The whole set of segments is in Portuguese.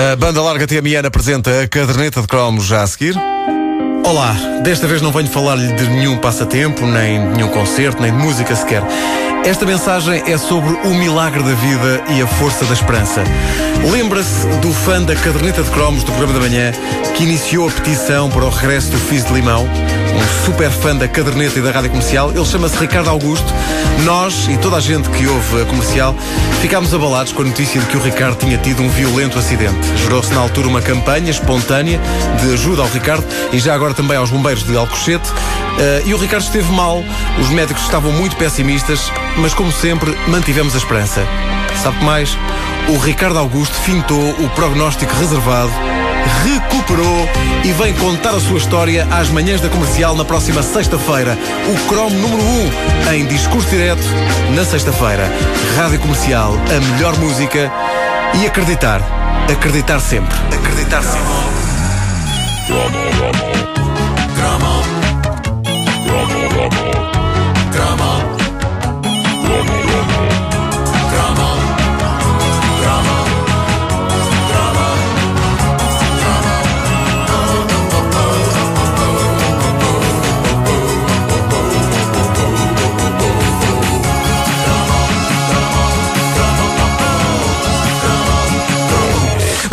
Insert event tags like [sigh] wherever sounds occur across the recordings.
A banda larga TMN apresenta a caderneta de cromos já a seguir. Olá, desta vez não venho falar-lhe de nenhum passatempo, nem de nenhum concerto, nem de música sequer. Esta mensagem é sobre o milagre da vida e a força da esperança. Lembra-se do fã da caderneta de cromos do programa da manhã que iniciou a petição para o regresso do Fiz de Limão? Um super fã da caderneta e da rádio comercial. Ele chama-se Ricardo Augusto. Nós e toda a gente que ouve a comercial ficámos abalados com a notícia de que o Ricardo tinha tido um violento acidente. Gerou-se na altura uma campanha espontânea de ajuda ao Ricardo e já agora também aos bombeiros de Alcochete. Uh, e o Ricardo esteve mal, os médicos estavam muito pessimistas, mas como sempre, mantivemos a esperança. Sabe mais? O Ricardo Augusto fintou o prognóstico reservado, recuperou e vem contar a sua história às manhãs da comercial na próxima sexta-feira. O Chrome número 1 um, em discurso direto na sexta-feira. Rádio Comercial, a melhor música e acreditar. Acreditar sempre. Acreditar sempre.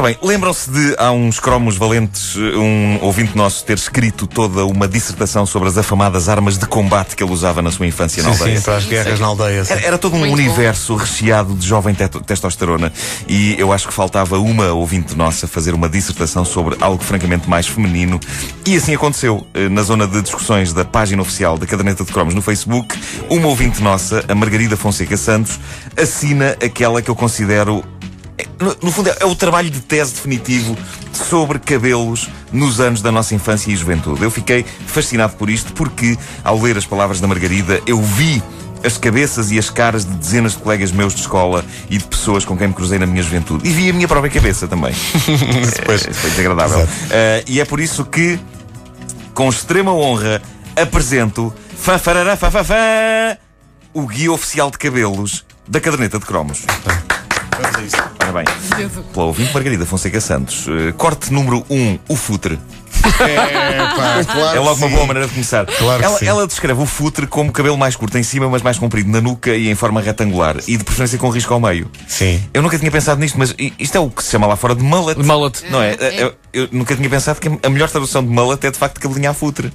Ora bem, lembram-se de há uns cromos valentes um ouvinte nosso ter escrito toda uma dissertação sobre as afamadas armas de combate que ele usava na sua infância na Sim, aldeia? sim, para as guerras na aldeia. sim. Era, era todo um Muito bom. universo recheado de jovem testosterona e eu acho que faltava uma ouvinte nossa fazer uma dissertação sobre algo francamente mais feminino e assim aconteceu. Eh, Na zona de discussões da página oficial da Caderneta de Cromos no Facebook, uma ouvinte nossa, a Margarida Fonseca Santos, assina aquela que eu considero no, no fundo, é, é o trabalho de tese definitivo sobre cabelos nos anos da nossa infância e juventude. Eu fiquei fascinado por isto porque, ao ler as palavras da Margarida, eu vi as cabeças e as caras de dezenas de colegas meus de escola e de pessoas com quem me cruzei na minha juventude. E vi a minha própria cabeça também. [laughs] Eh, Foi desagradável. Eh, e é por isso que, com extrema honra, apresento fã, farará, fã, fã, fã, o guia oficial de cabelos da caderneta de cromos. Ora bem, pela ouvinte Margarida Fonseca Santos, eh, corte número 1, um, o futre. É, pá, [laughs] claro É logo uma sim. boa maneira de começar. Claro ela, ela descreve o futre como cabelo mais curto em cima, mas mais comprido na nuca e em forma retangular. E de preferência com risco ao meio. Sim. Eu nunca tinha pensado nisto, mas i- isto é o que se chama lá fora de mullet. Mullet. Não é? Eu, eu nunca tinha pensado que a melhor tradução de mullet é de facto cabelinho à futre.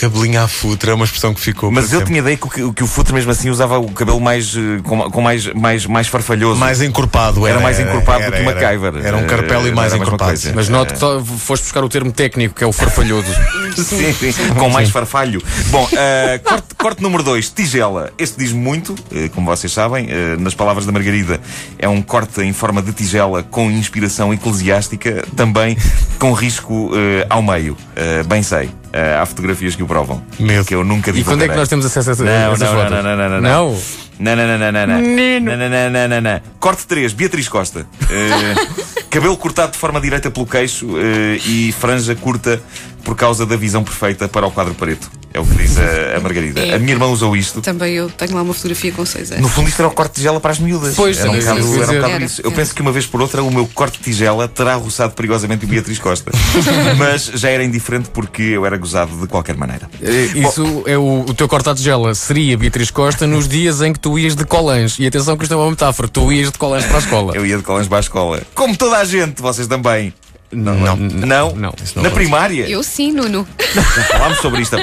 Cabelinho à futra é uma expressão que ficou. Mas eu sempre. tinha ideia que, o que- que o futre mesmo assim usava o cabelo mais. eh, com, com mais, mais, mais farfalhoso. mais encorpado. Era mais encorpado do era, que uma era. MacGyver. Era um carpelo e Eh, mais era encorpado. Mas note que só foste buscar o termo técnico, que é o farfalhoso. [laughs] Sim, sim, com mais farfalho. Bom, eh, corte, corte número 2, tigela. Este diz muito, eh, como vocês sabem, eh, nas palavras da Margarida, é um corte em forma de tigela com inspiração eclesiástica, também com risco eh, ao meio. Eh, bem sei. Eh, há fotografias que o provam. Medo. Que eu nunca E quando é que nós temos acesso a essas não, fotos? não, não, não, não, não. Não? Não, não, não, não, não, não. Menino. Não, não, não, não, não, não. Corte 3, Beatriz Costa. Eh, [laughs] cabelo cortado de forma direita pelo queixo eh, e franja curta por causa da visão perfeita para o quadro preto. É o que diz a, a Margarida. É. A minha irmã usou isto. Também eu tenho lá uma fotografia com 6 anos. No fundo, isto era o corte de tigela para as miúdas. Pois, era um sim, bocado, sim, era um bocado Era, isso. Eu era. penso que uma vez por outra o meu corte de tigela terá roçado perigosamente o Beatriz Costa. [laughs] Mas já era indiferente porque eu era gozado de qualquer maneira. Eh, Isso é o, o teu corte à tigela. Seria Beatriz Costa nos dias em que tu ias de colãs. E atenção que isto é uma metáfora. Tu ias de colãs para a escola. Eu ia de colãs para a escola. Como toda a gente, vocês também. Não. Não? não, não. não Na primária? Eu sim, Nuno. Já falámos sobre isto.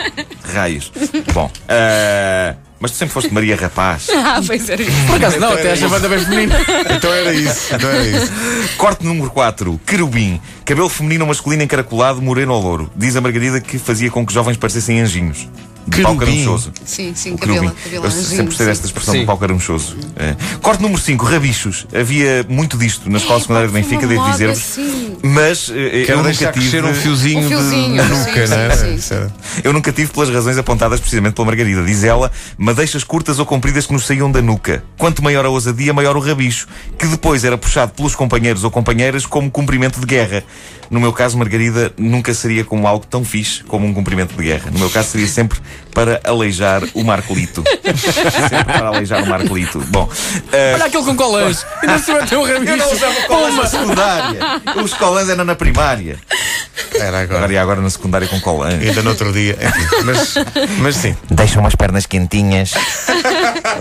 Raios. [laughs] Bom, ah, mas tu sempre foste Maria Rapaz. [laughs] Ah, pois era isso. Por acaso não, até esta banda bem feminina. Então era isso. Então era isso. Corte número 4, querubim. Cabelo feminino ou masculino encaracolado, moreno ou louro. Diz a Margarida que fazia com que jovens parecessem anjinhos. De pau caramuchoso. Sim, sim, O cabelo. Eu sempre gostei desta expressão Sim. do pau caramuchoso. É. Corte número 5, rabichos. Havia muito disto na escola secundária de Benfica, devo dizer-vos. sim. Mas eh, Quero eu nunca tive. crescer um fiozinho, Um de- fiozinho, de nuca, é? era- Eu nunca tive pelas razões apontadas precisamente pela Margarida. Diz ela, madeixas curtas ou compridas que nos saíam da nuca. Quanto maior a ousadia, maior o rabicho, que depois era puxado pelos companheiros ou companheiras como cumprimento de guerra. No meu caso, Margarida nunca seria como algo tão fixe como um cumprimento de guerra. No meu caso, seria sempre para aleijar o Marcolito. [laughs] Sempre para aleijar o Marcolito. Bom, eh, Olha aquele com colãs. [laughs] Ainda se meteu o rabicho. eu não usava colãs na secundária. Os colãs eram na primária. Era agora. Agora e agora na secundária com colãs. Ainda no outro dia. Enfim, [laughs] mas, mas sim. Deixam umas pernas quentinhas.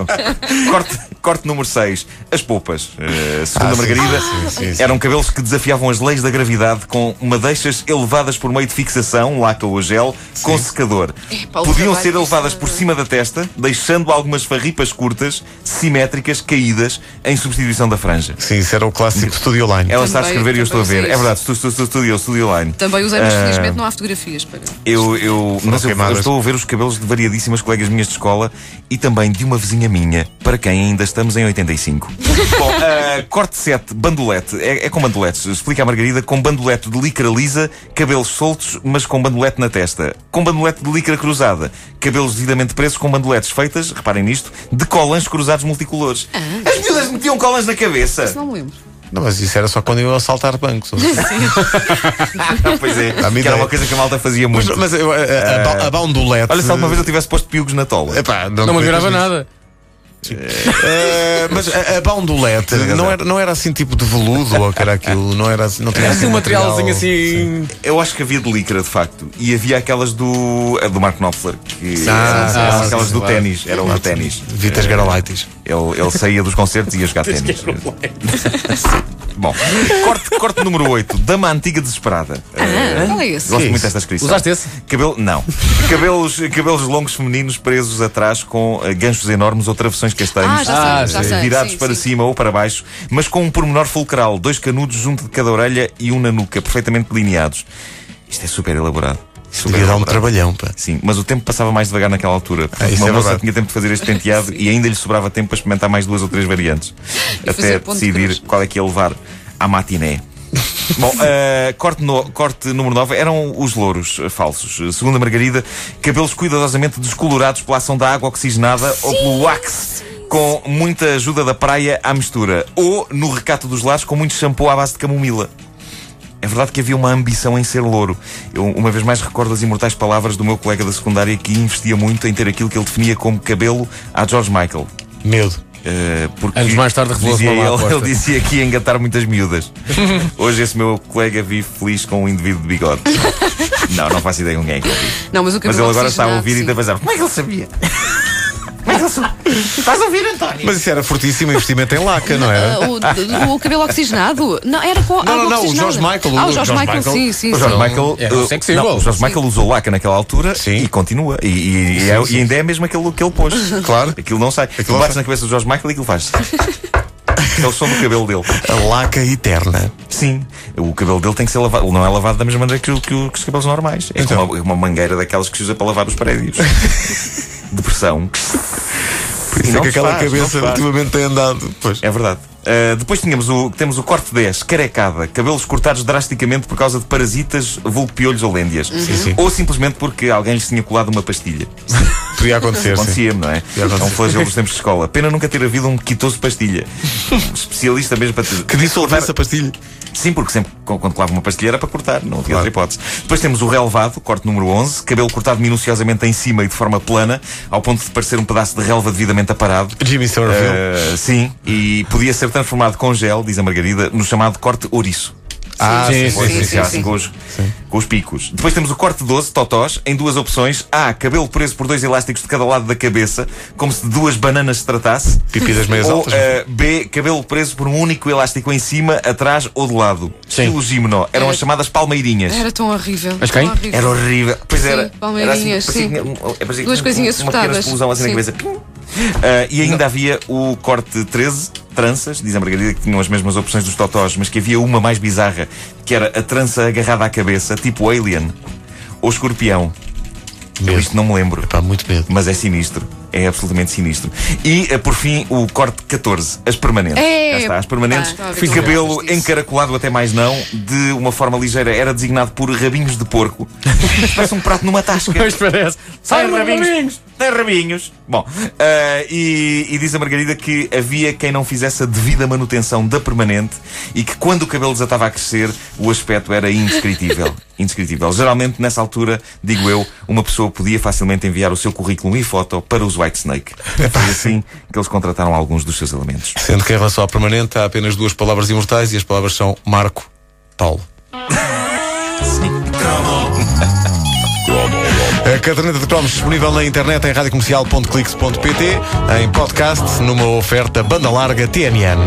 [laughs] corte, corte número 6. As poupas. Uh, segundo Ah, a sim. Margarida, Ah, sim, sim. eram cabelos que desafiavam as leis da gravidade com madeixas elevadas por meio de fixação, laca ou gel, com secador. Epá, o Podiam trabalho ser que elevadas por é. cima da testa, deixando algumas farripas curtas, simétricas, caídas, em substituição da franja. Sim, isso era o clássico Studio Line. Ela está a Também- escrever e eu estou a também ver. É isso. verdade, Studio, Studio, Line. Também usei, mas Ah, felizmente não há fotografias para. Eu, eu, mas eu, eu queimadas. estou a ver os cabelos de variadíssimas colegas minhas de escola e também de uma vizinha minha, para quem ainda estamos em 85. [laughs] Bom, ah, corte 7, bandolete. É, é com bandoletes. Explica a Margarida com bandolete de licra lisa, cabelos soltos, mas com bandolete na testa. Com bandolete de licra cruzada, cabelos devidamente presos com bandoletes feitas, reparem nisto, de colãs cruzados multicolores. As miúdas metiam colãs na cabeça. Não me lembro. Não, mas isso era só quando eu ia assaltar bancos. [laughs] pois é, [laughs] que era uma coisa que a malta fazia mas muito. mas eu, a, a, a, a bandolete. Olha, se alguma vez eu tivesse posto piugos na tola. Epá, Não me admirava nada. Eh, mas a, a bandolete não era, não era assim tipo de veludo ou que era aquilo, não era assim, não tinha Era assim um materialzinho material- assim. Eu acho que havia de licra, de facto. E havia aquelas do. a do Mark Knopfler. Que Ah, eram sim, aquelas sim, do claro. ténis. Eram do ténis. Vitas Garolaitis. Ele, ele saía dos concertos e ia jogar ténis. [laughs] Bom, corte, corte número 8. Dama antiga desesperada. Ah, qual é esse? Gosto Que muito isso? desta descrição. Usaste esse? Cabelo, não. Cabelos, cabelos longos femininos presos atrás com eh, ganchos enormes ou travessões castanhos. Ah, já sei, Ah, já sei. virados sim, para sim. cima ou para baixo, mas com um pormenor fulcral, dois canudos junto de cada orelha e um na nuca, perfeitamente delineados. Isto é super elaborado. Super Devia dar um trabalhão, pá. Sim, mas o tempo passava mais devagar naquela altura. Ah, isso uma é moça tinha tempo de fazer este penteado [laughs] e ainda lhe sobrava tempo para experimentar mais duas ou três variantes. Até de decidir cruz. qual é que ia levar à matiné. [laughs] Bom, eh, corte, no- corte número 9 eram os louros eh, falsos. Segundo a Margarida, cabelos cuidadosamente descolorados pela ação da água oxigenada ou pelo wax, com muita ajuda da praia à mistura. Ou no recato dos lares, com muito shampoo à base de camomila. É verdade que havia uma ambição em ser louro. Eu, uma vez mais, recordo as imortais palavras do meu colega da secundária que investia muito em ter aquilo que ele definia como cabelo à George Michael. Medo. Uh, porque Anos mais tarde revelou-se ele, ele dizia que ia engatar muitas miúdas. [laughs] Hoje esse meu colega vive feliz com um indivíduo de bigode. [laughs] não, não faço ideia com quem é que ele vive. Não, mas o Mas cabelo ele agora está a ouvir e sim. ainda pensava, como é que ele sabia? Estás a ouvir, António? Mas isso era fortíssimo investimento em laca, não era? Ah, o, o cabelo oxigenado? Não, era com não, água não, o oxigenada. George Michael, Ah, o George, George Michael, Michael. sim, sim. O George sim. Michael, Era uh, não, o George Michael usou laca naquela altura Sim. e continua. E, e- e é- e ainda é mesmo aquele que ele pôs. Claro. Aquilo não sai. Aquilo não bates sai. na cabeça do George Michael e aquilo faz. [laughs] É o som do cabelo dele. A laca eterna. Sim, o cabelo dele tem que ser lavado. Ele não é lavado da mesma maneira que, o- que o- que os cabelos normais. É Então. como uma, uma mangueira daquelas que se usa para lavar os prédios. [laughs] De pressão. Por isso é que aquela faz, cabeça ultimamente tem andado. Pois. É verdade. Uh, depois tínhamos o, temos o corte 10, carecada, cabelos cortados drasticamente por causa de parasitas, vulgo piolhos ou lêndias. sim. Ou simplesmente porque alguém lhes tinha colado uma pastilha. [laughs] Podia acontecer. sim. Acontecia-me, não é? É acontecer. um flagelo dos [laughs] tempos de escola. Pena nunca ter havido um quitoso pastilha. Um especialista mesmo para te. Que dissolvesse a pastilha. Sim, porque sempre quando colava uma pastilha era para cortar, não havia Claro. outra hipótese. Depois temos o relevado, corte número 11, cabelo cortado minuciosamente em cima e de forma plana, ao ponto de parecer um pedaço de relva devidamente aparado. Jimmy Somerville. Uh, sim, e podia ser transformado com gel, diz a Margarida, no chamado corte ouriço. Ah, sim, Pois, sim, iniciar sim, assim sim. Com, os, com os picos. Depois temos o corte 12, totós, em duas opções. A. Cabelo preso por dois elásticos de cada lado da cabeça, como se de duas bananas se tratasse. Pipi das meias Ou altas. eh, B. Cabelo preso por um único elástico em cima, atrás ou de lado. Sim. Estilo gímeno. Eram Era- as chamadas palmeirinhas. Era tão horrível. Mas tão quem? horrível. Era horrível. Pois Sim, era. Era assim, palmeirinhas, parecia sim. um- é, Duas coisinhas Uma pequena explosão assim na Sim. cabeça. Pim. Ah, e ainda havia o corte 13, tranças, diz a Margarida que tinham as mesmas opções dos totós, mas que havia uma mais bizarra, que era a trança agarrada à cabeça, tipo Alien ou Escorpião. Eu Medo. isto não me lembro, Pá, muito medo. mas é sinistro. É absolutamente sinistro. E, eh, por fim, o corte 14, as permanentes. É, Já está, as permanentes. tu cabelo encaracolado até mais não, de uma forma ligeira. Era designado por rabinhos de porco. [laughs] Parece um prato numa tasca. Pois parece. Sai, rabinhos. rabinhos. Tem rabinhos. Bom, ah, e, e diz a Margarida que havia quem não fizesse a devida manutenção da permanente e que quando o cabelo desatava a crescer, o aspecto era indescritível. [laughs] indescritível. Geralmente, nessa altura, digo eu, uma pessoa podia facilmente enviar o seu currículo e foto para os White Snake. Foi assim que eles contrataram alguns dos seus elementos. Sendo que em relação ao permanente há apenas duas palavras imortais e as palavras são Marco, Paulo. [laughs] A caderneta de cromos disponível na internet em radiocomercial.clix.pt em podcast numa oferta banda larga cromo,